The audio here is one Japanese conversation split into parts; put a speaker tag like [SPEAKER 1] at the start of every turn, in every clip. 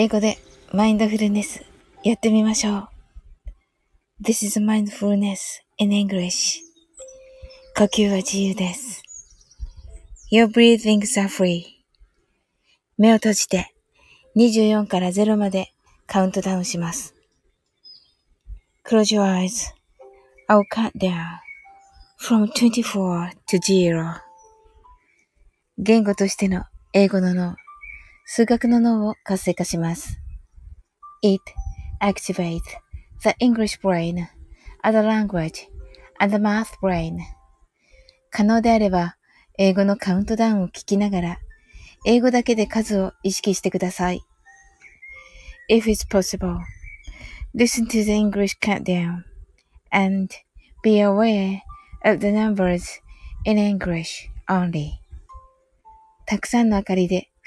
[SPEAKER 1] 英語でマインドフルネスやってみましょう。This is mindfulness in English. 呼吸は自由です。Your breathings are free. 目を閉じて24から0までカウントダウンします。Close your eyes. I'll cut down from 24 to 0. 言語としての英語の脳、数学の脳を活性化します。It activates the English brain, other language, and the math brain. 可能であれば、英語のカウントダウンを聞きながら、英語だけで数を意識してください。If it's possible, listen to the English countdown and be aware of the numbers in English only. たくさんの明かりで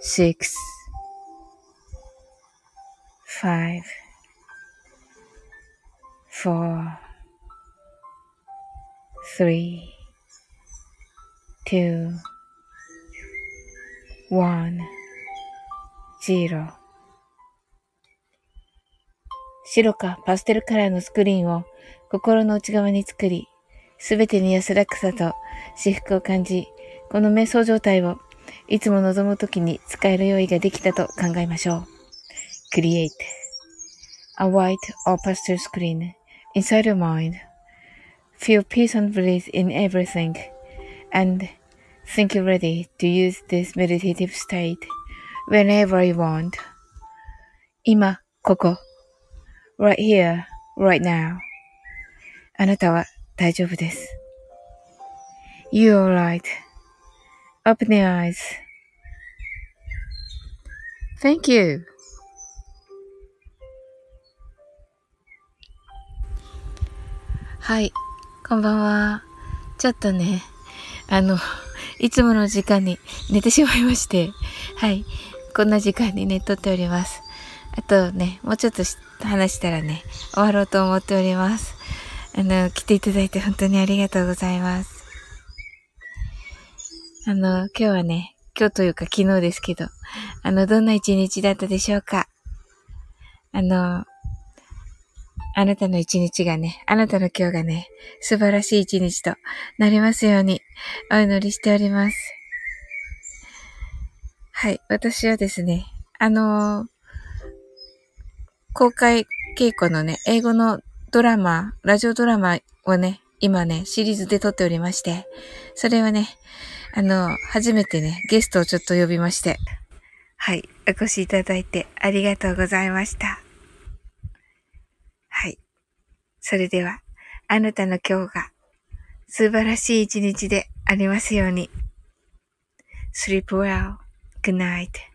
[SPEAKER 1] six, five, four, three, two, one, zero. 白かパステルカラーのスクリーンを心の内側に作り、すべてに安らかさと至福を感じ、この瞑想状態をいつも望むときに使える用意ができたと考えましょう。Create a white or pastel screen inside your mind. Feel peace and bliss in everything and think you're ready to use this meditative state whenever you want. 今、ここ。right here, right now. あなたは大丈夫です。You're alright. Open your eyes. Thank you. はい。こんばんは。ちょっとね、あの、いつもの時間に寝てしまいまして、はい。こんな時間にね、撮っております。あとね、もうちょっと話したらね、終わろうと思っております。あの、来ていただいて本当にありがとうございます。あの、今日はね、今日というか昨日ですけど、あの、どんな一日だったでしょうか？あの、あなたの一日がね、あなたの今日がね、素晴らしい一日となりますように、お祈りしております。はい、私はですね、あの公開稽古のね、英語のドラマ、ラジオドラマをね、今ね、シリーズで撮っておりまして、それはね、あの、初めてね、ゲストをちょっと呼びまして、はい。お越しいただいてありがとうございました。はい。それでは、あなたの今日が素晴らしい一日でありますように。Sleep well. Good night.